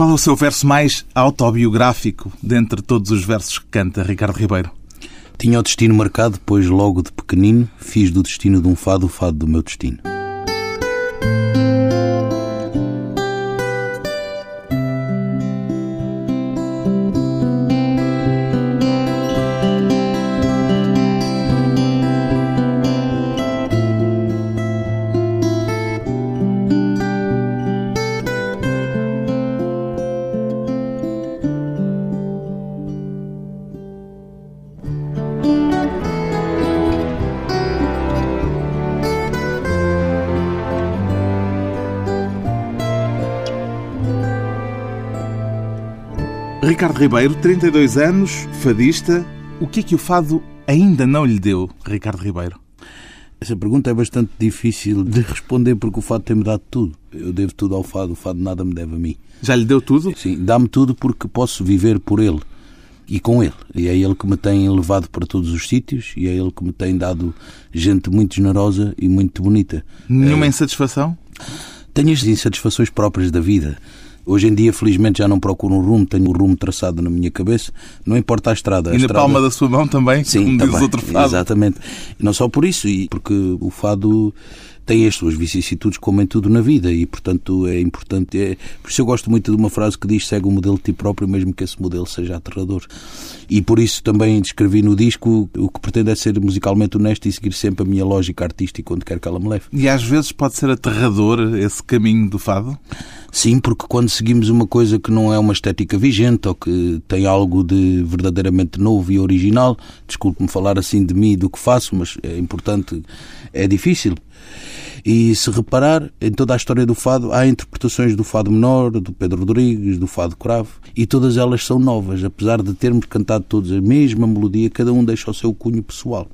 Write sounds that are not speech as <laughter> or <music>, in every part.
Qual é o seu verso mais autobiográfico dentre todos os versos que canta Ricardo Ribeiro? Tinha o destino marcado, pois logo de pequenino fiz do destino de um fado o fado do meu destino. Ribeiro, 32 anos, fadista. O que é que o fado ainda não lhe deu, Ricardo Ribeiro? Essa pergunta é bastante difícil de responder porque o fado tem-me dado tudo. Eu devo tudo ao fado, o fado nada me deve a mim. Já lhe deu tudo? Sim, dá-me tudo porque posso viver por ele e com ele. E é ele que me tem levado para todos os sítios e é ele que me tem dado gente muito generosa e muito bonita. Nenhuma é... insatisfação? Tenho as insatisfações próprias da vida. Hoje em dia, felizmente, já não procuro um rumo, tenho o um rumo traçado na minha cabeça, não importa a estrada. A e na estrada... palma da sua mão também, Sim, como também, diz outro fado. Exatamente. Não só por isso, e porque o fado tem as suas vicissitudes como em tudo na vida e, portanto, é importante. É... Por isso eu gosto muito de uma frase que diz segue o modelo de ti próprio, mesmo que esse modelo seja aterrador. E por isso também descrevi no disco o que pretendo é ser musicalmente honesto e seguir sempre a minha lógica artística onde quer que ela me leve. E às vezes pode ser aterrador esse caminho do fado? Sim, porque quando seguimos uma coisa que não é uma estética vigente ou que tem algo de verdadeiramente novo e original, desculpe-me falar assim de mim e do que faço, mas é importante, é difícil. E se reparar, em toda a história do fado, há interpretações do fado menor, do Pedro Rodrigues, do fado cravo, e todas elas são novas, apesar de termos cantado todos a mesma melodia, cada um deixa o seu cunho pessoal.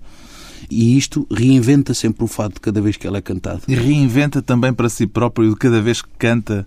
E isto reinventa sempre o fado cada vez que ela é cantado. E reinventa também para si próprio cada vez que canta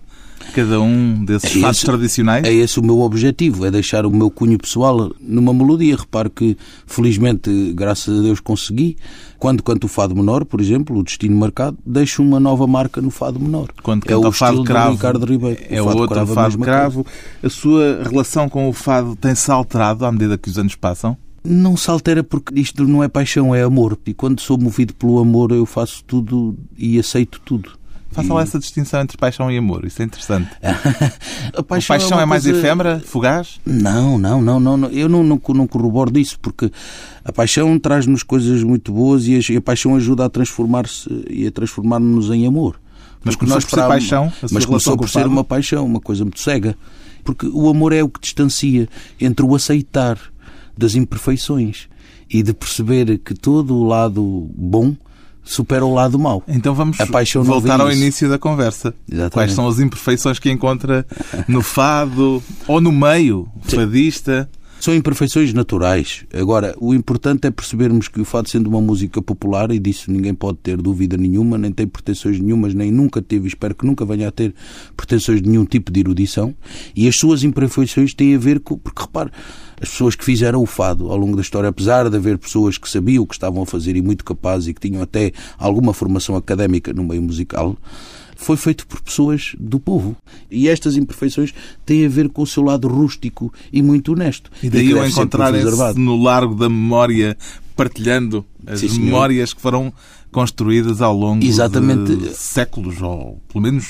cada um desses é tradicionais? É esse o meu objetivo, é deixar o meu cunho pessoal numa melodia. Repare que, felizmente, graças a Deus, consegui. Quando canto o fado menor, por exemplo, o Destino Marcado, deixo uma nova marca no fado menor. Quando canta é o, o fado cravo, Ricardo Ribeiro. É o fado outro cravo, fado cravo. A sua relação com o fado tem-se alterado à medida que os anos passam? não se altera porque isto não é paixão, é amor. E quando sou movido pelo amor, eu faço tudo e aceito tudo. Faça lá essa distinção entre paixão e amor, isso é interessante. <laughs> a paixão, a paixão é, é, mais coisa... efêmera, fugaz? Não, não, não, não, eu não, não, não corroboro disso, porque a paixão traz-nos coisas muito boas e a, paixão ajuda a transformar-se e a transformar-nos em amor. Mas começou por ser paixão? Mas começou por ser uma paixão, uma coisa muito cega. Porque o amor é o que distancia entre o aceitar das imperfeições e de perceber que todo o lado bom supera o lado mau. Então vamos voltar ao início da conversa. Exatamente. Quais são as imperfeições que encontra no fado ou no meio fadista? São imperfeições naturais. Agora, o importante é percebermos que o fado sendo uma música popular, e disso ninguém pode ter dúvida nenhuma, nem tem pretensões nenhumas, nem nunca teve, espero que nunca venha a ter pretensões de nenhum tipo de erudição, e as suas imperfeições têm a ver com... Porque, repare, as pessoas que fizeram o fado ao longo da história, apesar de haver pessoas que sabiam o que estavam a fazer e muito capazes e que tinham até alguma formação académica no meio musical, foi feito por pessoas do povo. E estas imperfeições têm a ver com o seu lado rústico e muito honesto. E daí eu encontrar no largo da memória, partilhando as Sim, memórias que foram construídas ao longo Exatamente. de séculos, ou pelo menos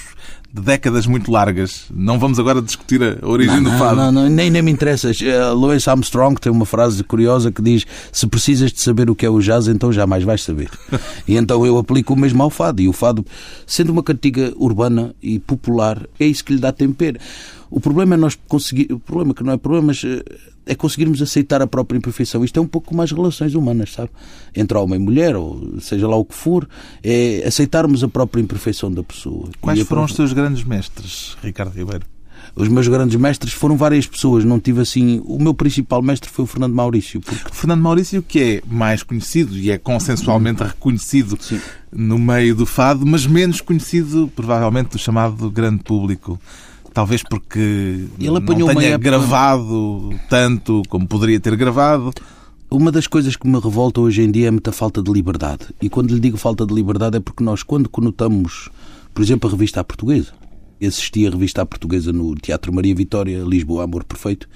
de décadas muito largas. Não vamos agora discutir a origem não, do fado. Não, não, nem, nem me interessa. Uh, Louis Armstrong tem uma frase curiosa que diz: Se precisas de saber o que é o jazz, então jamais vais saber. <laughs> e então eu aplico o mesmo ao fado. E o fado, sendo uma cantiga urbana e popular, é isso que lhe dá tempero. O problema é nós conseguir, o problema que não é problema, mas eh, é conseguirmos aceitar a própria imperfeição. Isto é um pouco como as relações humanas, sabe? Entre homem e mulher, ou seja lá o que for, é aceitarmos a própria imperfeição da pessoa. Quais foram os seus grandes mestres, Ricardo Ribeiro? Os meus grandes mestres foram várias pessoas, não tive assim. O meu principal mestre foi o Fernando Maurício. Porque... Fernando Maurício, que é mais conhecido e é consensualmente reconhecido Sim. no meio do fado, mas menos conhecido, provavelmente, do chamado grande público. Talvez porque ele apanhou não tenha época... gravado tanto como poderia ter gravado. Uma das coisas que me revolta hoje em dia é muita falta de liberdade. E quando lhe digo falta de liberdade é porque nós, quando conotamos, por exemplo, a revista à portuguesa, assisti a revista portuguesa no Teatro Maria Vitória, Lisboa, Amor Perfeito,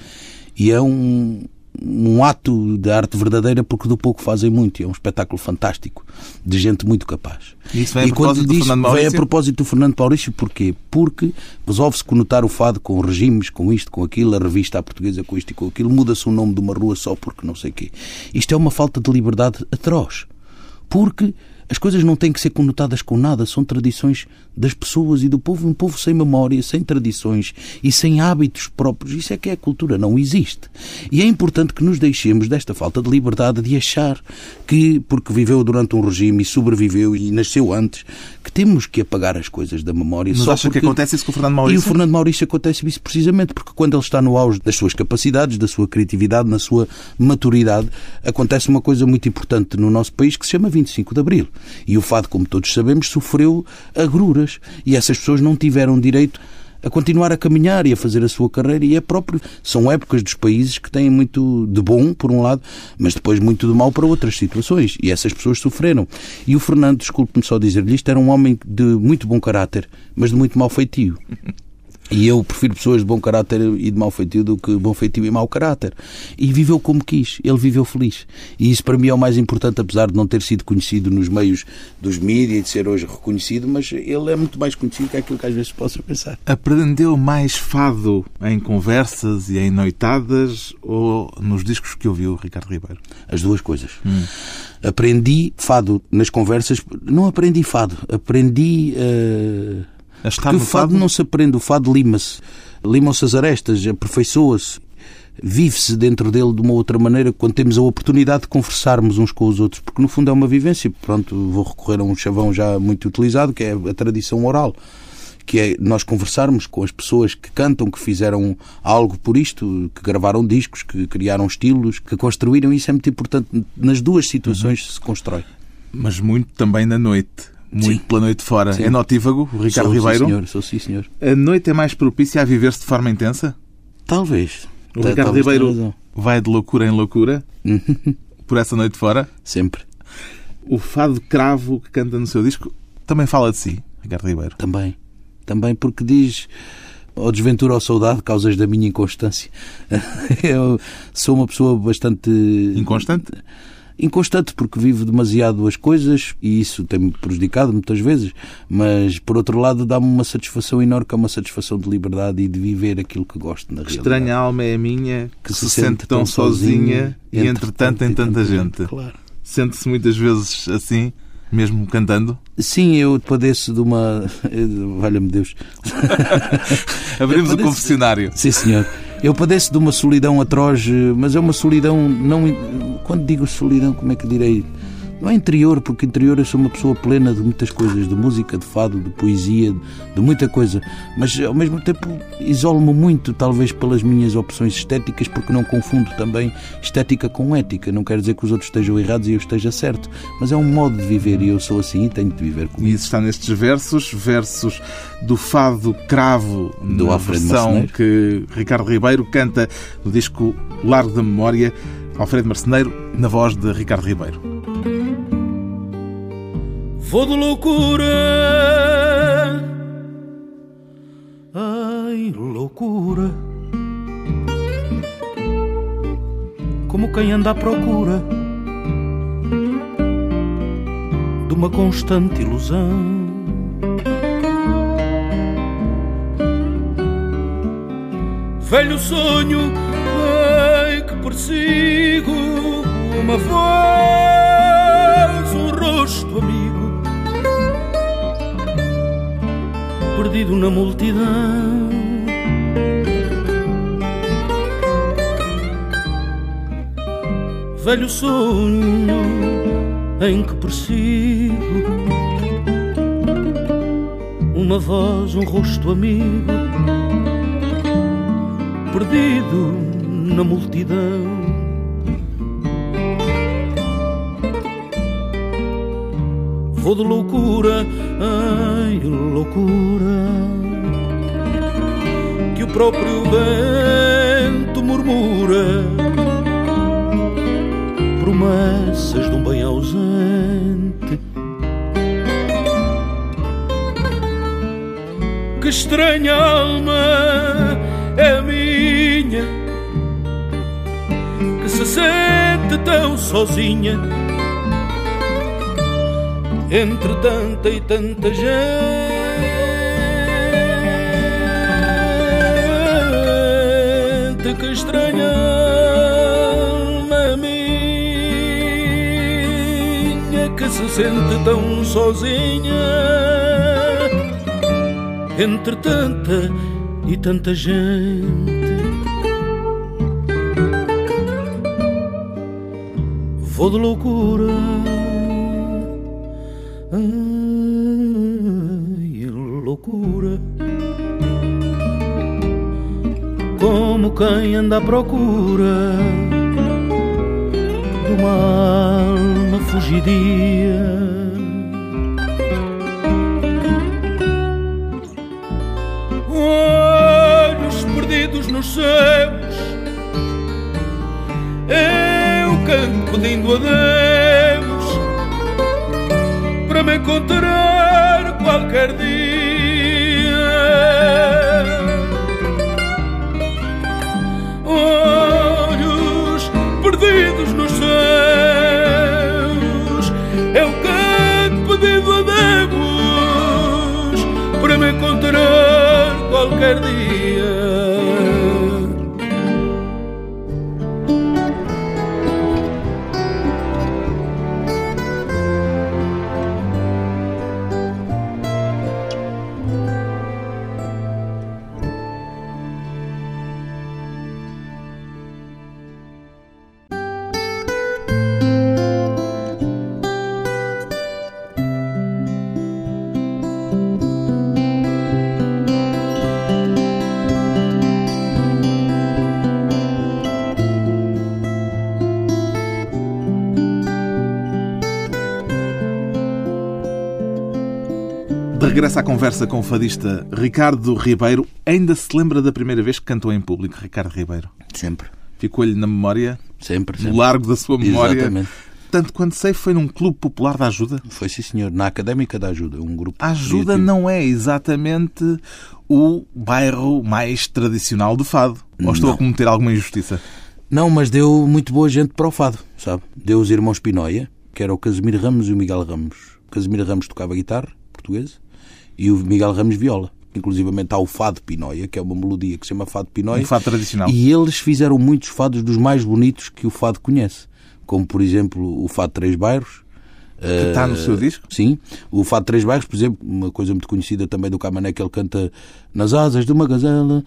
e é um, um ato de arte verdadeira porque do pouco fazem muito. É um espetáculo fantástico de gente muito capaz. E isso vem a propósito diz, do Fernando Maurício? Vem a propósito do Fernando Maurício porquê? Porque resolve-se conotar o fado com regimes, com isto, com aquilo, a revista à portuguesa com isto e com aquilo, muda-se o nome de uma rua só porque não sei o quê. Isto é uma falta de liberdade atroz. Porque as coisas não têm que ser conotadas com nada, são tradições das pessoas e do povo. Um povo sem memória, sem tradições e sem hábitos próprios. Isso é que é a cultura, não existe. E é importante que nos deixemos desta falta de liberdade de achar que, porque viveu durante um regime e sobreviveu e nasceu antes, que temos que apagar as coisas da memória. Mas só acha porque... que acontece isso com o Fernando Maurício? E o Fernando Maurício acontece isso precisamente porque quando ele está no auge das suas capacidades, da sua criatividade, na sua maturidade, acontece uma coisa muito importante no nosso país que se chama 25 de Abril. E o fado, como todos sabemos, sofreu agruras. E essas pessoas não tiveram direito a continuar a caminhar e a fazer a sua carreira e é próprio. São épocas dos países que têm muito de bom, por um lado, mas depois muito de mal para outras situações. E essas pessoas sofreram. E o Fernando, desculpe-me só dizer-lhe isto, era um homem de muito bom caráter, mas de muito mau feitio. E eu prefiro pessoas de bom caráter e de mau feitio do que bom feitio e mau caráter. E viveu como quis, ele viveu feliz. E isso para mim é o mais importante, apesar de não ter sido conhecido nos meios dos mídias e de ser hoje reconhecido, mas ele é muito mais conhecido que aquilo que às vezes possa pensar. Aprendeu mais fado em conversas e em noitadas ou nos discos que ouviu Ricardo Ribeiro? As duas coisas. Hum. Aprendi fado nas conversas, não aprendi fado, aprendi. Uh porque o fado, fado não se aprende, o fado lima-se. Limam-se as arestas, aperfeiçoa-se vive-se dentro dele de uma outra maneira quando temos a oportunidade de conversarmos uns com os outros, porque no fundo é uma vivência. Pronto, vou recorrer a um chavão já muito utilizado, que é a tradição oral, que é nós conversarmos com as pessoas que cantam, que fizeram algo por isto, que gravaram discos, que criaram estilos, que construíram. Isso é muito importante. Nas duas situações uhum. se constrói. Mas muito também na noite muito sim. pela noite fora. Sim. É notívago, o Ricardo sou, Ribeiro? Sim, senhor. Sou sim, senhor. A noite é mais propícia a viver-se de forma intensa? Talvez. O Ricardo Talvez Ribeiro vai de loucura em loucura <laughs> por essa noite fora? Sempre. O fado cravo que canta no seu disco também fala de si, Ricardo Ribeiro? Também. Também porque diz ou desventura ou saudade, causas da minha inconstância. <laughs> Eu sou uma pessoa bastante. Inconstante? Inconstante porque vivo demasiado as coisas e isso tem-me prejudicado muitas vezes, mas por outro lado dá-me uma satisfação enorme, que é uma satisfação de liberdade e de viver aquilo que gosto na realidade. Estranha alma é a minha que, que se, se, sente tão sozinha e entretanto tem tanta gente. Claro. Sente-se muitas vezes assim, mesmo cantando? Sim, eu padeço de uma. <laughs> Valha-me Deus. <laughs> Abrimos padeço... o confessionário. Sim, senhor. Eu padeço de uma solidão atroz, mas é uma solidão não. Quando digo solidão, como é que direi? Não é interior, porque interior eu sou uma pessoa plena de muitas coisas, de música, de fado, de poesia, de muita coisa. Mas ao mesmo tempo isolo-me muito, talvez pelas minhas opções estéticas, porque não confundo também estética com ética. Não quer dizer que os outros estejam errados e eu esteja certo, mas é um modo de viver e eu sou assim e tenho de viver comigo. E isso está nestes versos, versos do fado cravo, do Alfredo versão Marceneiro. que Ricardo Ribeiro canta no disco Largo da Memória. Alfredo Marceneiro, na voz de Ricardo Ribeiro. Vou de loucura, ai, loucura, como quem anda à procura de uma constante ilusão. Velho sonho, ai, que persigo uma voz, um rosto amigo perdido na multidão. Velho sonho em que persigo uma voz, um rosto amigo, perdido na multidão. Vou de loucura ai, loucura. Que o próprio vento murmura, promessas de um bem ausente. Que estranha alma é a minha que se sente tão sozinha entre tanta e tanta gente que estranha minha que se sente tão sozinha entre tanta e tanta gente. Vou de loucura, ai, loucura, como quem anda à procura de uma alma fugidia. olhos perdidos nos céus. Eu canto pedindo a Deus encontrar qualquer dia. Olhos perdidos nos céus. Eu canto pedindo a Deus para me encontrar qualquer dia. De regresso à conversa com o fadista Ricardo Ribeiro, ainda se lembra da primeira vez que cantou em público, Ricardo Ribeiro? Sempre. Ficou-lhe na memória, Sempre, no sempre. largo da sua memória. Exatamente. Tanto quanto sei, foi num clube popular da ajuda. Foi sim, senhor. Na Académica da Ajuda, um grupo. A ajuda criativo. não é exatamente o bairro mais tradicional do Fado. Ou estou a Não. cometer alguma injustiça? Não, mas deu muito boa gente para o fado, sabe? Deu os irmãos Pinóia, que era o Casimiro Ramos e o Miguel Ramos. O Casimiro Ramos tocava guitarra portuguesa e o Miguel Ramos viola. Inclusivamente há o Fado Pinóia, que é uma melodia que se chama Fado Pinóia. Um fado tradicional. E eles fizeram muitos fados dos mais bonitos que o fado conhece. Como, por exemplo, o Fado Três Bairros. Que está no seu disco? Sim. O Fado Três Bairros, por exemplo, uma coisa muito conhecida também do Camané, que ele canta nas asas de uma gazela.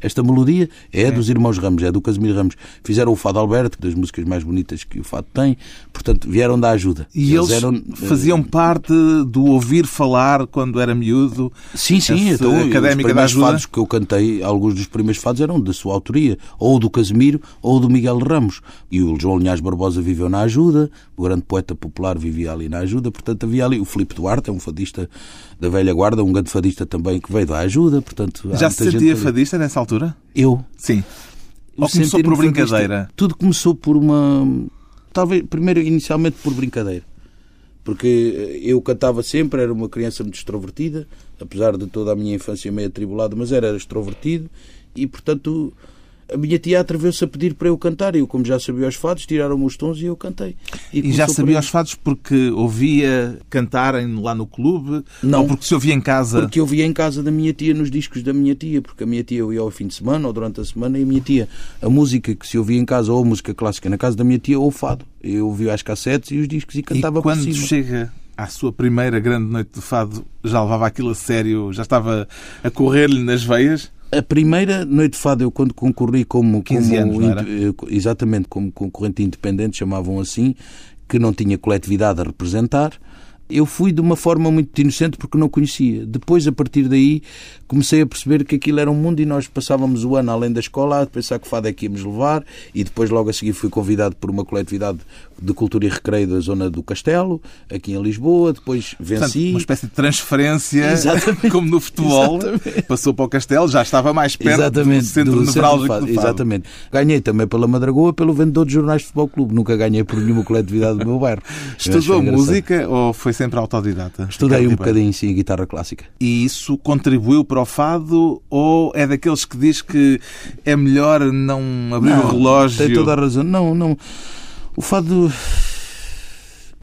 Esta melodia é dos irmãos Ramos, é do Casimiro Ramos. Fizeram o Fado Alberto, das músicas mais bonitas que o Fado tem. Portanto, vieram da ajuda. E eles eram, faziam parte do ouvir falar quando era miúdo. Sim, sim, então, académica os da primeiros ajuda. fados que eu cantei, alguns dos primeiros fados eram da sua autoria, ou do Casimiro, ou do Miguel Ramos. E o João Linhares Barbosa viveu na ajuda, o grande poeta popular vivia ali na ajuda, portanto havia ali o Filipe Duarte, é um fadista da velha guarda, um grande fadista também que veio da ajuda, portanto... Já se gente sentia ali. fadista nessa altura? Eu. Sim. O Ou começou por sentir-me fadista, brincadeira? Tudo começou por uma. Talvez, primeiro, inicialmente por brincadeira. Porque eu cantava sempre, era uma criança muito extrovertida, apesar de toda a minha infância meio atribulada, mas era extrovertido e, portanto, a minha tia atreveu-se a pedir para eu cantar. E eu, como já sabia os fados, tiraram-me os tons e eu cantei. E começou já sabia os fados porque ouvia cantarem lá no clube? Não. Ou porque se ouvia em casa? Porque eu via em casa da minha tia, nos discos da minha tia, porque a minha tia eu ia ao fim de semana ou durante a semana e a minha tia, a música que se ouvia em casa, ou a música clássica na casa da minha tia, ou o fado. Eu ouvia as cassetes e os discos e cantava e quando por cima. chega à sua primeira grande noite de fado, já levava aquilo a sério? Já estava a correr-lhe nas veias? A primeira noite de fado, eu quando concorri como, 15 como anos, eh, exatamente como concorrente independente, chamavam assim, que não tinha coletividade a representar, eu fui de uma forma muito inocente porque não conhecia. Depois, a partir daí, comecei a perceber que aquilo era um mundo e nós passávamos o ano além da escola a pensar que fado é que íamos levar e depois logo a seguir fui convidado por uma coletividade de cultura e recreio da zona do Castelo, aqui em Lisboa, depois Portanto, venci. uma espécie de transferência, Exatamente. <laughs> como no futebol. Exatamente. Passou para o Castelo, já estava mais perto Exatamente, do centro do nevrálgico fado. do fado. Exatamente. Ganhei também pela Madragoa, pelo vendedor de jornais de futebol clube. Nunca ganhei por nenhuma coletividade do meu bairro. <laughs> Estudou música ou foi sempre autodidata? Estudei Ricardo um bocadinho, sim, guitarra clássica. E isso contribuiu para o fado ou é daqueles que diz que é melhor não abrir o relógio? Tem toda a razão. Não, não. O fado.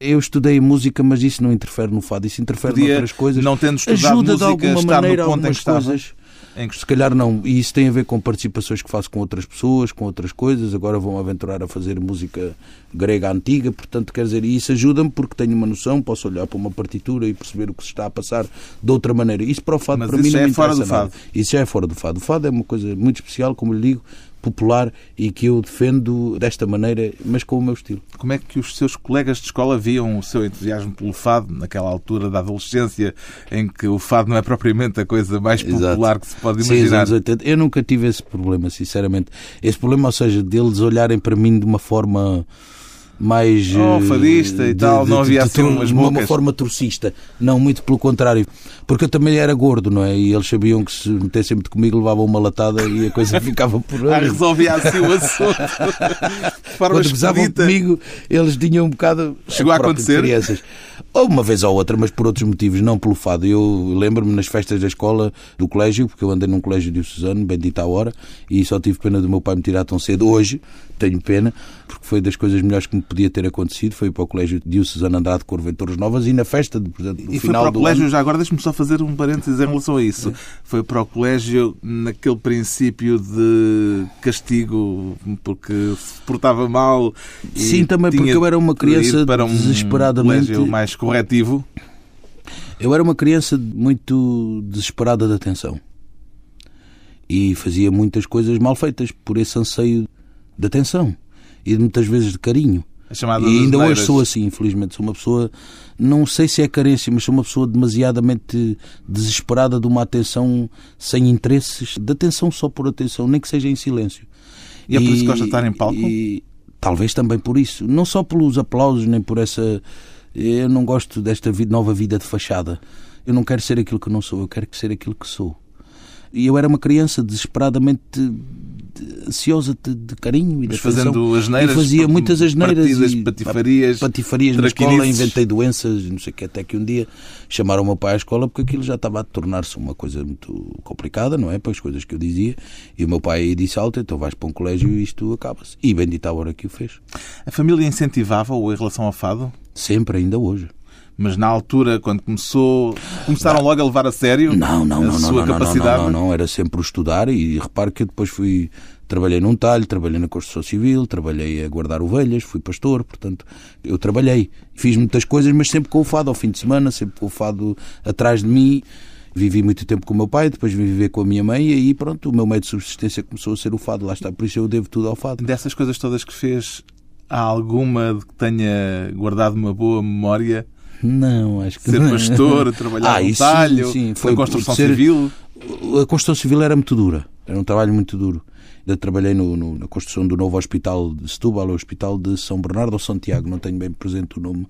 Eu estudei música, mas isso não interfere no fado. Isso interfere Podia, noutras coisas. não tendo estudado Ajuda de música, alguma estar no maneira em algumas coisas. Em que Se calhar não. E isso tem a ver com participações que faço com outras pessoas, com outras coisas. Agora vão aventurar a fazer música grega antiga, portanto, quer dizer, isso ajuda-me porque tenho uma noção, posso olhar para uma partitura e perceber o que se está a passar de outra maneira. Isso para o fado, Mas para mim, não é me fora do nada. fado. Isso já é fora do fado. O fado é uma coisa muito especial, como lhe digo, popular e que eu defendo desta maneira, mas com o meu estilo. Como é que os seus colegas de escola viam o seu entusiasmo pelo fado naquela altura da adolescência em que o fado não é propriamente a coisa mais popular que se pode Sim, imaginar? 80. Eu nunca tive esse problema, sinceramente. Esse problema, ou seja, deles olharem para mim de uma forma mais. Oh, eh, fadista e tal, não havia assim tor- umas de uma forma torcista. Não, muito pelo contrário. Porque eu também era gordo, não é? E eles sabiam que se metessem muito comigo levavam uma latada e a coisa <laughs> ficava por Ah, aí. resolvia assim o assunto. De <laughs> forma Quando expedita. comigo, eles tinham um bocado. Chegou a de acontecer? Crianças. Ou uma vez ou outra, mas por outros motivos, não pelo fado. Eu lembro-me nas festas da escola, do colégio, porque eu andei num colégio de Suzano, bendita a hora, e só tive pena do meu pai me tirar tão cedo. Hoje tenho pena, porque foi das coisas melhores que me podia ter acontecido. Foi para o colégio de Suzano Andrade Corvo em Torres Novas e na festa, de, portanto, no E foi final para o colégio, ano. já agora deixe-me só fazer um parênteses em relação a isso. Foi para o colégio naquele princípio de castigo porque se portava mal. Sim, também porque eu era uma criança um desesperadamente- mais corretivo. Eu era uma criança muito desesperada de atenção. E fazia muitas coisas mal feitas por esse anseio de atenção e muitas vezes de carinho. E ainda hoje sou assim, infelizmente. Sou uma pessoa, não sei se é carência, mas sou uma pessoa demasiadamente desesperada de uma atenção sem interesses, de atenção só por atenção, nem que seja em silêncio. E é por isso que gosta de estar em palco? e talvez também por isso. Não só pelos aplausos, nem por essa. Eu não gosto desta vida- nova vida de fachada. Eu não quero ser aquilo que não sou, eu quero ser aquilo que sou. E eu era uma criança desesperadamente de- ansiosa de, de carinho e de atenção. fazendo asneiras, E fazia muitas asneiras partidas, e patifarias, patifarias na escola, inventei doenças, não sei o que, até que um dia chamaram o meu pai à escola porque aquilo já estava a tornar-se uma coisa muito complicada, não é? Para as coisas que eu dizia. E o meu pai disse alto, então vais para um colégio e isto acaba-se. E bendita a hora que o fez. A família incentivava-o em relação ao fado? Sempre, ainda hoje. Mas na altura, quando começou, começaram logo a levar a sério Não, não, a não, sua não, não, não, capacidade? não, não, era sempre o estudar e repare que eu depois fui, trabalhei num talho, trabalhei na construção civil, trabalhei a guardar ovelhas, fui pastor, portanto, eu trabalhei, fiz muitas coisas, mas sempre com o fado ao fim de semana, sempre com o fado atrás de mim. Vivi muito tempo com o meu pai, depois vim viver com a minha mãe e aí pronto, o meu meio de subsistência começou a ser o fado, lá está, por isso eu devo tudo ao fado. Dessas coisas todas que fez, há alguma de que tenha guardado uma boa memória? Não, acho que Ser não. pastor, trabalhar Ah, no talho, sim, na foi construção ser- civil? A construção civil era muito dura, era um trabalho muito duro. Ainda trabalhei no- no- na construção do novo hospital de Setúbal, o hospital de São Bernardo ou Santiago, não tenho bem presente o nome.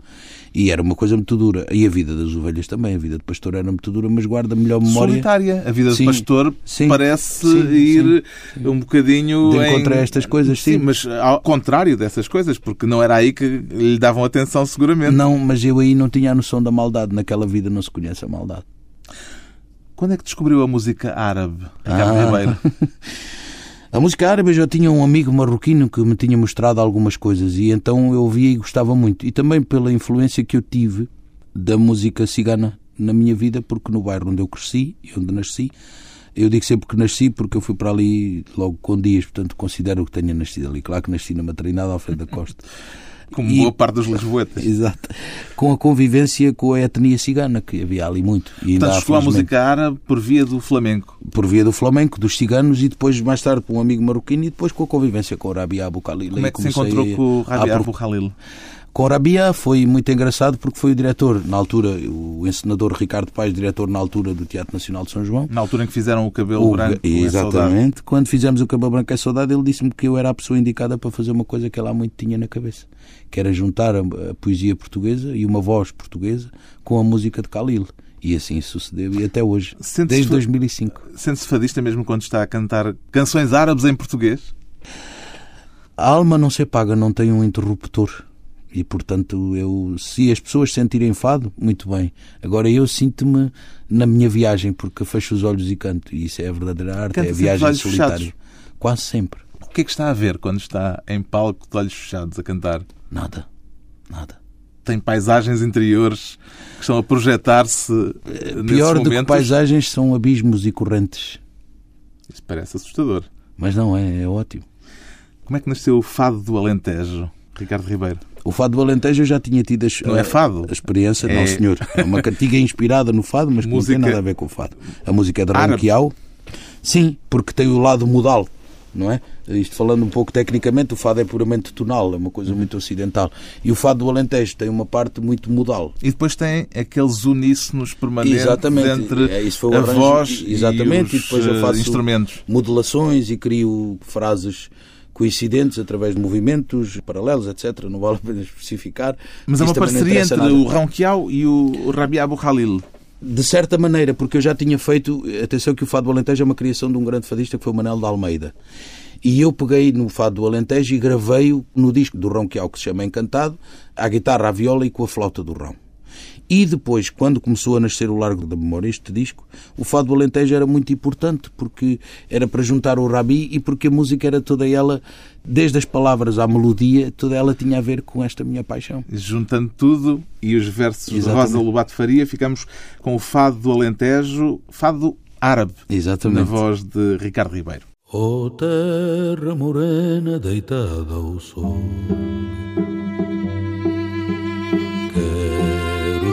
E era uma coisa muito dura. E a vida das ovelhas também, a vida de pastor era muito dura, mas guarda melhor memória. Solitária. A vida Sim, de pastor sim, parece sim, ir um bocadinho De em- encontro a estas coisas, sim. mas ao contrário dessas coisas, porque não era aí que lhe davam atenção seguramente. Não, mas eu aí não tinha a noção da maldade. Naquela vida não se conhece a maldade. Quando é que descobriu a música árabe, Ricardo Ah. Ribeiro? <laughs> A música árabe eu já tinha um amigo marroquino que me tinha mostrado algumas coisas e então eu ouvia e gostava muito. E também pela influência que eu tive da música cigana na minha vida, porque no bairro onde eu cresci e onde nasci, eu digo sempre que nasci porque eu fui para ali logo com dias, portanto considero que tenha nascido ali. Claro que nasci na maternidade Alfredo da Costa. <laughs> Como E- boa parte dos lisboetas. <laughs> Exato. Com a convivência com a etnia cigana, que havia ali muito. E Portanto, chegou felizmente, música árabe por via do flamenco. por via do flamenco, dos ciganos e depois mais tarde com um amigo marroquino e depois com a convivência com o Rabia Abu Khalil. Como é que se encontrou a- com o a Rabi Abu Khalil? Com Rabia foi muito engraçado porque foi o diretor, na altura, o encenador Ricardo Paes, diretor na altura do Teatro Nacional de São João. Na altura em que fizeram o cabelo O- branco. é exatamente. Quando fizemos o Cabelo Branco é Saudade, ele disse-me que eu era a pessoa indicada para fazer uma coisa que ele há muito tinha na cabeça, que era juntar a, a poesia portuguesa e uma voz portuguesa com a música de Khalil. E assim sucedeu e até hoje, Sente-se desde fa- 2005. Sente-se fadista mesmo quando está a cantar canções árabes em português? A alma não se apaga, não tem um interruptor. E, portanto, eu, se as pessoas sentirem fado, muito bem. Agora, eu sinto-me na minha viagem, porque fecho os olhos e canto. E isso é a verdadeira arte, Canta é a viagem solitária. Fechados. Quase sempre. O que é que está a ver quando está em palco de olhos fechados a cantar? Nada. Nada. Tem paisagens interiores que estão a projetar-se eh, Pior do que paisagens são abismos e correntes. Isso parece assustador. Mas não, é, é ótimo. Como é que nasceu o Fado do Alentejo, Ricardo Ribeiro? O fado do Alentejo eu já tinha tido a, não é fado. a experiência, é... não senhor. É uma <laughs> cantiga inspirada no fado, mas música... não tem nada a ver com o fado. A música é de Ronquial. Sim, porque tem o lado modal, não é? Isto falando um pouco tecnicamente, o fado é puramente tonal, é uma coisa muito ocidental. E o fado do Alentejo tem uma parte muito modal. E depois tem aqueles uníssonos permanentes exatamente. entre é, isso foi a arranjo, voz exatamente, e, os, e depois eu faço instrumentos. modulações e crio frases coincidentes através de movimentos paralelos, etc. Não vale a pena especificar. Mas é uma parceria entre nada. o Ronquial e o Rabia Abu Khalil. De certa maneira, porque eu já tinha feito. Atenção, que o Fado do Alentejo é uma criação de um grande fadista que foi o Manel de Almeida. E eu peguei no Fado do Alentejo e gravei-o no disco do Ronquial, que se chama Encantado, à guitarra, à viola e com a flauta do Rão. E depois, quando começou a nascer o Largo da Memória, este disco, o Fado do Alentejo era muito importante, porque era para juntar o Rabi e porque a música era toda ela, desde as palavras à melodia, toda ela tinha a ver com esta minha paixão. Juntando tudo e os versos Exatamente. de Rosa Lobato Faria, ficamos com o Fado do Alentejo, Fado árabe, Exatamente. na voz de Ricardo Ribeiro. Oh terra morena deitada ao sol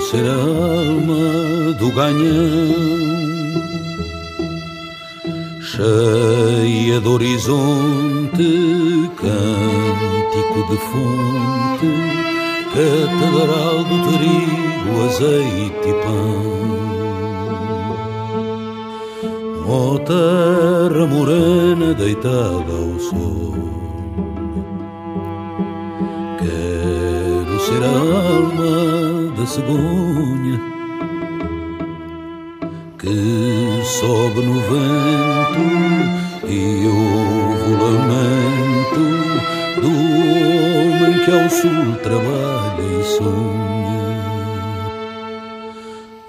ser alma do ganhão, cheia de horizonte, cântico de fonte, catedral do trigo, azeite e pão. Oh, terra morena deitada ao sol, ser a alma da cegonha que sobe no vento e ouve o lamento do homem que ao sul trabalha e sonha.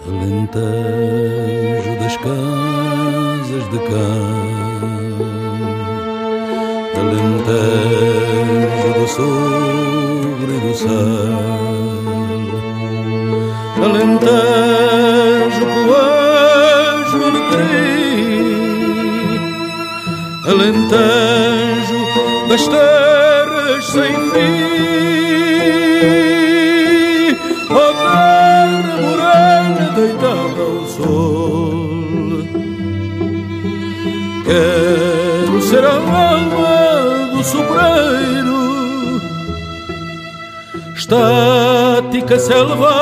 Alentejo das casas de cá, alentejo do sobre Selva.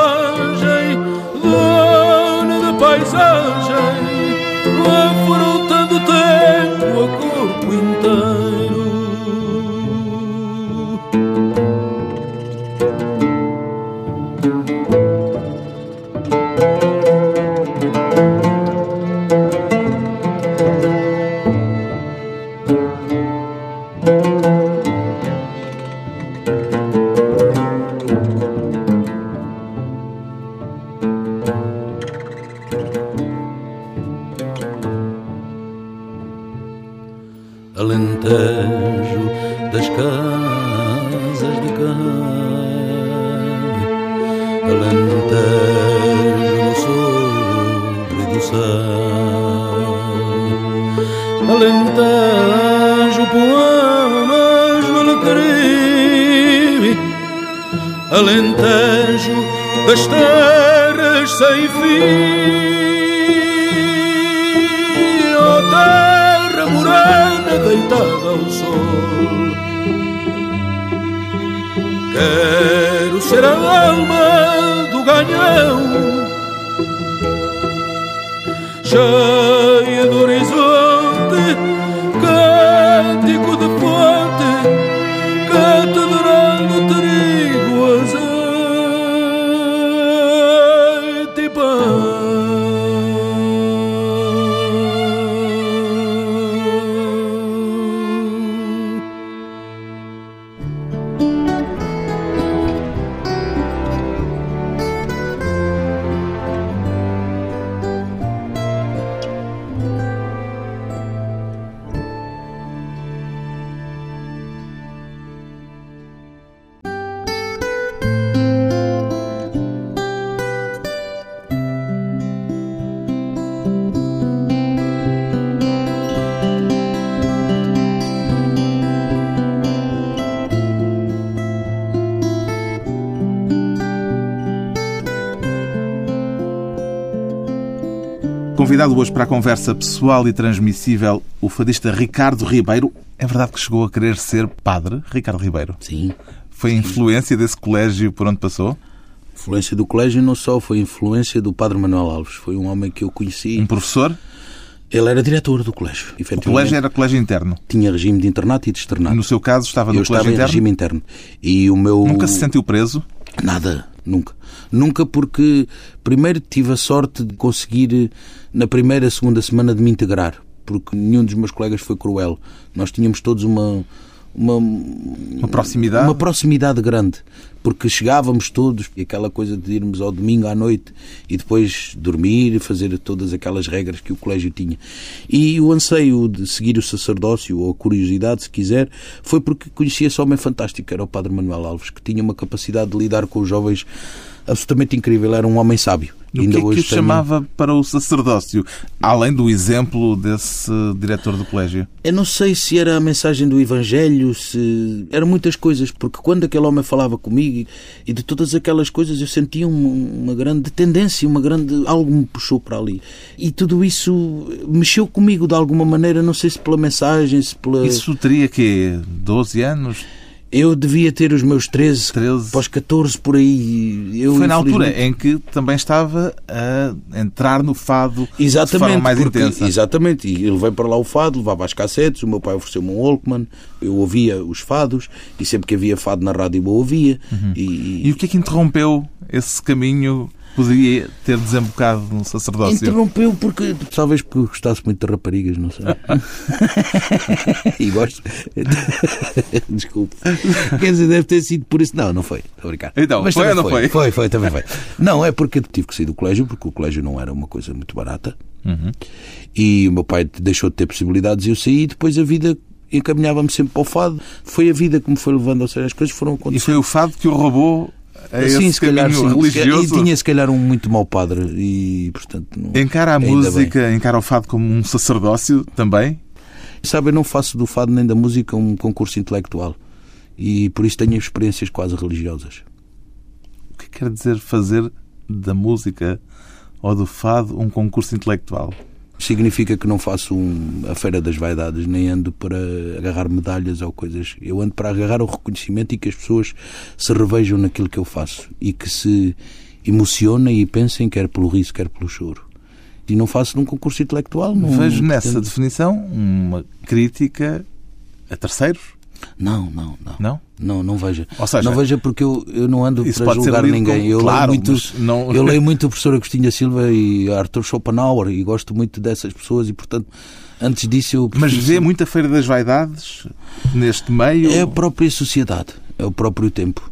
Convidado hoje para a conversa pessoal e transmissível o fadista Ricardo Ribeiro. É verdade que chegou a querer ser padre, Ricardo Ribeiro? Sim. Foi influência desse colégio por onde passou? Influência do colégio não só, foi influência do padre Manuel Alves. Foi um homem que eu conheci. Um professor? Ele era diretor do colégio. O colégio era colégio interno? Tinha regime de internato e de externato. No seu caso estava no eu colégio estava interno? regime interno. E o meu... Nunca se sentiu preso? Nada, nunca. Nunca porque primeiro tive a sorte de conseguir na primeira, segunda semana de me integrar, porque nenhum dos meus colegas foi cruel. Nós tínhamos todos uma uma, uma proximidade uma proximidade grande porque chegávamos todos e aquela coisa de irmos ao domingo à noite e depois dormir fazer todas aquelas regras que o colégio tinha. E o anseio de seguir o sacerdócio ou a curiosidade se quiser foi porque conhecia esse homem fantástico era o Padre Manuel Alves que tinha uma capacidade de lidar com os jovens absolutamente incrível. Era um homem sábio o que é que o chamava para o sacerdócio, além do exemplo desse diretor do colégio? Eu não sei se era a mensagem do Evangelho, se. Eram muitas coisas, porque quando aquele homem falava comigo e de todas aquelas coisas eu sentia uma, uma grande tendência, uma grande. algo me puxou para ali. E tudo isso mexeu comigo de alguma maneira, não sei se pela mensagem, se pela. Isso teria que 12 anos? Eu devia ter os meus 13, 13. pós 14 por aí. Eu, Foi na altura em que também estava a entrar no fado exatamente, de forma mais porque, intensa. Exatamente, e ele veio para lá o fado, levava as cassetes, o meu pai ofereceu-me um Walkman, eu ouvia os fados, e sempre que havia fado na rádio eu ouvia. Uhum. E... e o que é que interrompeu esse caminho poderia ter desembocado no sacerdócio? Interrompeu porque talvez porque gostasse muito de raparigas, não sei. <laughs> e gosto. Desculpe. Quer dizer, deve ter sido por isso. Não, não foi. Estou a brincar. Então, Mas foi ou não foi? foi? Foi, foi, também foi. Não, é porque tive que sair do colégio, porque o colégio não era uma coisa muito barata. Uhum. E o meu pai deixou de ter possibilidades e eu saí e depois a vida encaminhava-me sempre para o fado. Foi a vida que me foi levando, ou seja, as coisas foram acontecendo. E foi o fado que o roubou a sim, esse se calhar, sim, religioso. E tinha se calhar um muito mau padre e, portanto... Não, encara a música, bem. encara o fado como um sacerdócio também? Sabe, eu não faço do fado nem da música um concurso intelectual e por isso tenho experiências quase religiosas. O que quer dizer fazer da música ou do fado um concurso intelectual? Significa que não faço um, a Feira das Vaidades, nem ando para agarrar medalhas ou coisas. Eu ando para agarrar o reconhecimento e que as pessoas se revejam naquilo que eu faço e que se emocionem e pensem quer pelo riso, quer pelo choro. E não faço num concurso intelectual. Não, Vejo nessa definição uma crítica a terceiros? Não, não, não. Não? Não, não veja. Ou seja, não veja porque eu, eu não ando para julgar ninguém. Como, eu, claro, leio muito, não... <laughs> eu leio muito o professor Agostinho Silva e Arthur Schopenhauer e gosto muito dessas pessoas e, portanto, antes disso eu... Mas vê muita Feira das Vaidades neste meio? É a própria sociedade, é o próprio tempo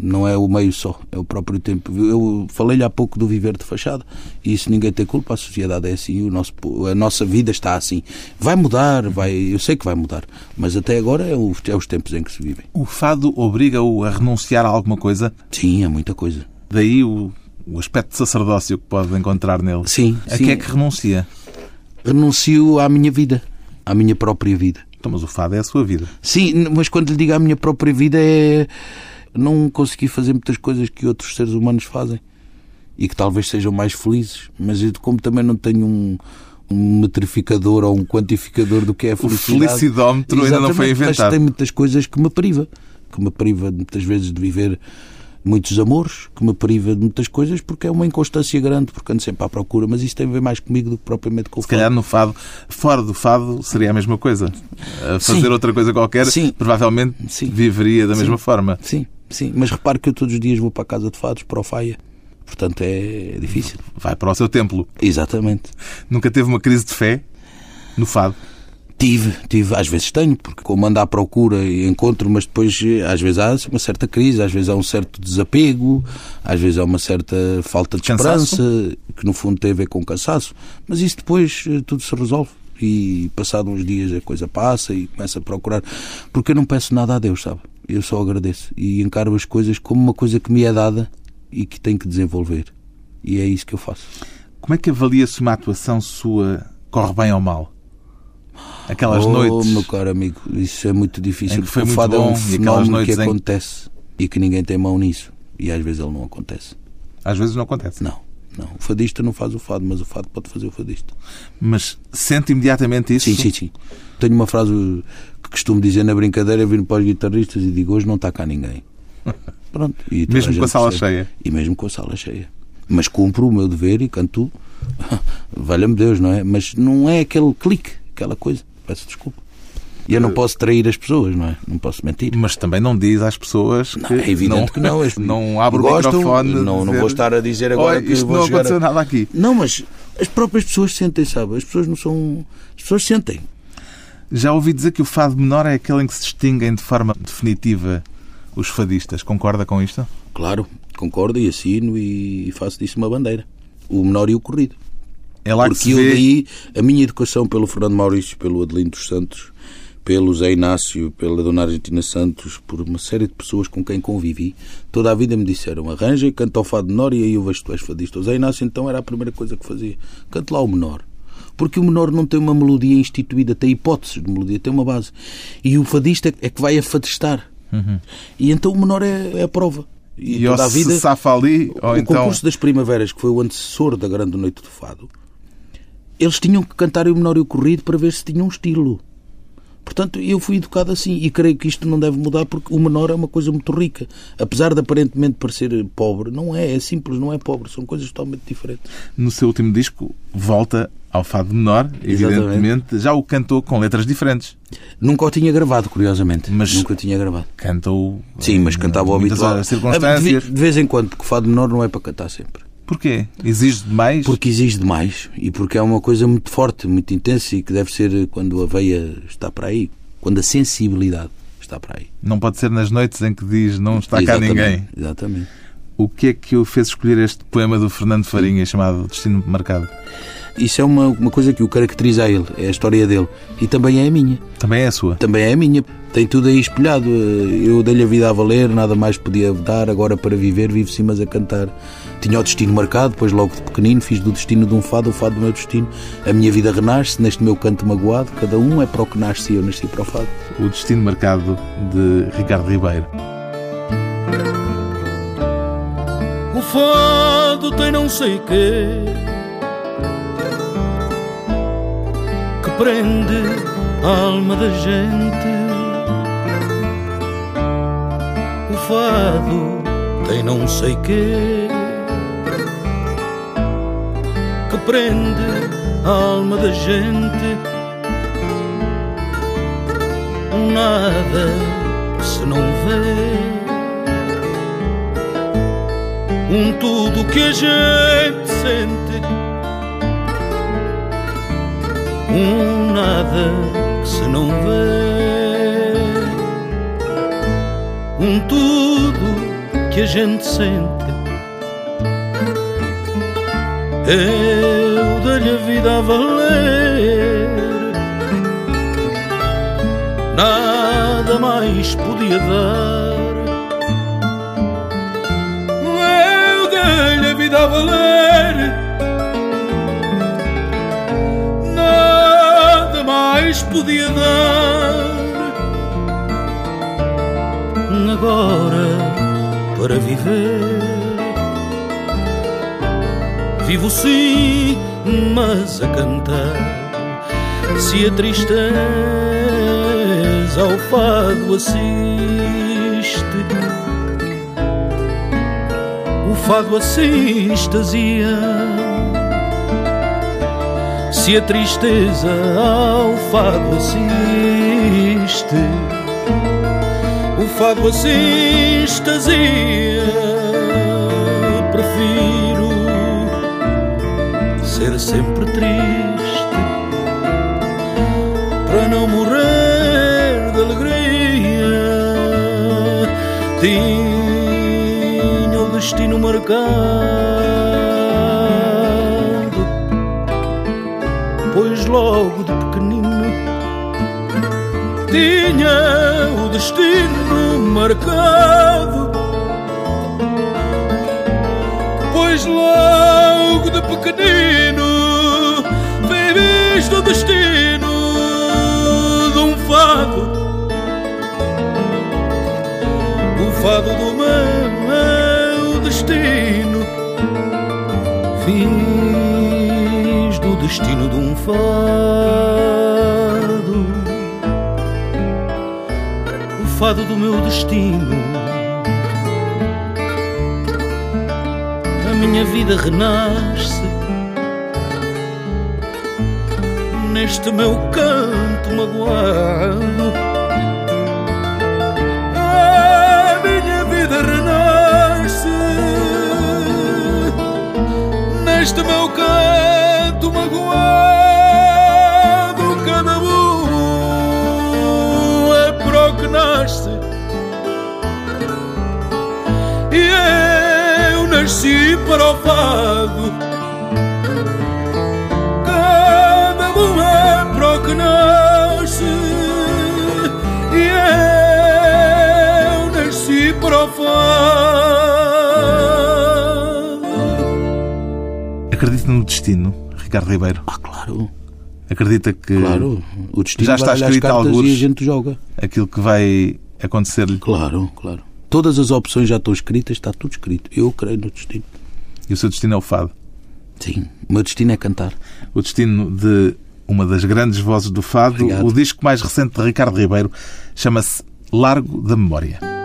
não é o meio só, é o próprio tempo. Eu falei-lhe há pouco do viver de fachada e isso ninguém tem culpa, a sociedade é assim, o nosso, a nossa vida está assim. Vai mudar, vai, eu sei que vai mudar, mas até agora é, o, é os tempos em que se vivem. O fado obriga-o a renunciar a alguma coisa? Sim, a muita coisa. Daí o, o aspecto de sacerdócio que pode encontrar nele. Sim. A sim. que é que renuncia? Renuncio à minha vida, à minha própria vida. Então, mas o fado é a sua vida. Sim, mas quando lhe digo à minha própria vida é não consegui fazer muitas coisas que outros seres humanos fazem e que talvez sejam mais felizes, mas como também não tenho um, um metrificador ou um quantificador do que é a felicidade. O felicidómetro ainda não foi inventado. Mas tem muitas coisas que me priva, que me priva muitas vezes de viver muitos amores, que me priva de muitas coisas porque é uma inconstância grande, porque ando sempre à procura, mas isso tem a ver mais comigo do que propriamente com o Se calhar no fado, fora do fado, seria a mesma coisa. Fazer Sim. outra coisa qualquer, Sim. provavelmente Sim. viveria da mesma forma. Sim, sim, mas repare que eu todos os dias vou para a casa de fados, para o Faia. Portanto, é difícil. Vai para o seu templo. Exatamente. Nunca teve uma crise de fé no fado? Tive, tive, às vezes tenho, porque como ando à procura e encontro, mas depois às vezes há uma certa crise, às vezes há um certo desapego, às vezes há uma certa falta de Cansaço? esperança, que no fundo tem a ver com cansaço, mas isso depois eh, tudo se resolve. E passado uns dias a coisa passa e começa a procurar, porque eu não peço nada a Deus, sabe? Eu só agradeço e encaro as coisas como uma coisa que me é dada e que tenho que desenvolver. E é isso que eu faço. Como é que avalia se uma atuação sua corre bem ou mal? Aquelas oh, noites. meu caro amigo, isso é muito difícil. Foi porque o muito fado é bom, um e aquelas fenómeno que noites em- acontece e que ninguém tem mão nisso. E às vezes ele não acontece. Às vezes não acontece. Não, Não, o fadista não faz o fado, mas o fado pode fazer o fadista. Mas sente imediatamente isso? Sim, sim, sim. Tenho uma frase que costumo dizer na brincadeira, vindo para os guitarristas e digo: hoje não está cá ninguém. <laughs> Pronto. E mesmo com a sala percebe. cheia? E mesmo com a sala cheia. Mas cumpro o meu dever e canto. <laughs> Valha-me Deus, não é? Mas não é aquele clique, aquela coisa. Peço desculpa. E eu não posso trair as pessoas, não é? Não posso mentir. Mas também não diz às pessoas que. Não, é evidente não, que não. <laughs> não abre gostam, o microfone. Não, não vou estar a dizer agora que. Isto não aconteceu a... nada aqui. Não, mas as próprias pessoas sentem, sabe? As pessoas não são. As pessoas sentem. Já ouvi dizer que o fado menor é aquele em que se distinguem de forma definitiva os fadistas. Concorda com isto? Claro, concordo e assino e faço disso uma bandeira. O menor e o corrido. É lá Porque que se eu vê... daí a minha educação pelo Fernando Maurício, pelo Adelino dos Santos, pelo Zé Inácio, pela Dona Argentina Santos, por uma série de pessoas com quem convivi, toda a vida me disseram arranja canta o fado menor e aí eu vejo tu és fadista. O Zé Inácio então era a primeira coisa que fazia. Cante lá o menor. Porque o menor não tem uma melodia instituída, tem hipóteses de melodia, tem uma base. E o fadista é que vai a fadistar. Uhum. E então o menor é, é a prova. E, e toda a vida, se safa ali, o então... concurso das primaveras, que foi o antecessor da Grande Noite do Fado, eles tinham que cantar o menor e o corrido para ver se tinham um estilo. Portanto, eu fui educado assim e creio que isto não deve mudar porque o menor é uma coisa muito rica. Apesar de aparentemente parecer pobre, não é, é simples, não é pobre, são coisas totalmente diferentes. No seu último disco, volta ao fado menor, evidentemente, Exatamente. já o cantou com letras diferentes. Nunca o tinha gravado, curiosamente. Mas Nunca o tinha gravado. Cantou. Sim, mas cantava o habitual. Circunstâncias. De, de vez em quando, porque o fado menor não é para cantar sempre. Porquê? Exige demais? Porque exige demais e porque é uma coisa muito forte, muito intensa e que deve ser quando a veia está para aí, quando a sensibilidade está para aí. Não pode ser nas noites em que diz não está exatamente, cá ninguém. Exatamente. O que é que o fez escolher este poema do Fernando Farinha chamado Destino Marcado? Isso é uma, uma coisa que o caracteriza a ele, é a história dele. E também é a minha. Também é a sua. Também é a minha. Tem tudo aí espelhado. Eu dei-lhe a vida a valer, nada mais podia dar, agora para viver, vivo-se mas a cantar. Tinha o destino marcado, depois logo de pequenino fiz do destino de um fado o fado do meu destino. A minha vida renasce neste meu canto magoado, cada um é para o que nasce e eu nasci para o fado. O destino marcado de Ricardo Ribeiro. O fado tem não sei quê que prende a alma da gente. O fado tem não sei quê que prende a alma da gente. Nada se não vê. Um tudo que a gente sente. Um nada que se não vê. Um tudo que a gente sente eu dei-lhe a vida a valer. Nada mais podia dar. Eu dei-lhe a vida a valer. Nada mais podia dar. Agora, para viver Vivo sim, mas a cantar. Se a tristeza ao fado assiste, o fado assim extasia. Se a tristeza ao fado assiste, o fado extasia. Prefiro ser sempre triste para não morrer de alegria. Tinha o destino marcado, pois logo de pequenino tinha o destino marcado. Destino. A minha vida renasce neste meu canto magoado. A minha vida renasce neste meu canto magoado. Nasci para o fado. Cada um é para o que nasce. E eu nasci para o fado. Acredita no destino, Ricardo Ribeiro? Ah, claro, Acredita que claro. O destino Já está escrito a cartas algures. e a gente joga. aquilo que vai acontecer-lhe Claro, claro. Todas as opções já estão escritas, está tudo escrito. Eu creio no destino. E o seu destino é o fado. Sim, o meu destino é cantar. O destino de uma das grandes vozes do fado, Obrigado. o disco mais recente de Ricardo Ribeiro, chama-se Largo da Memória.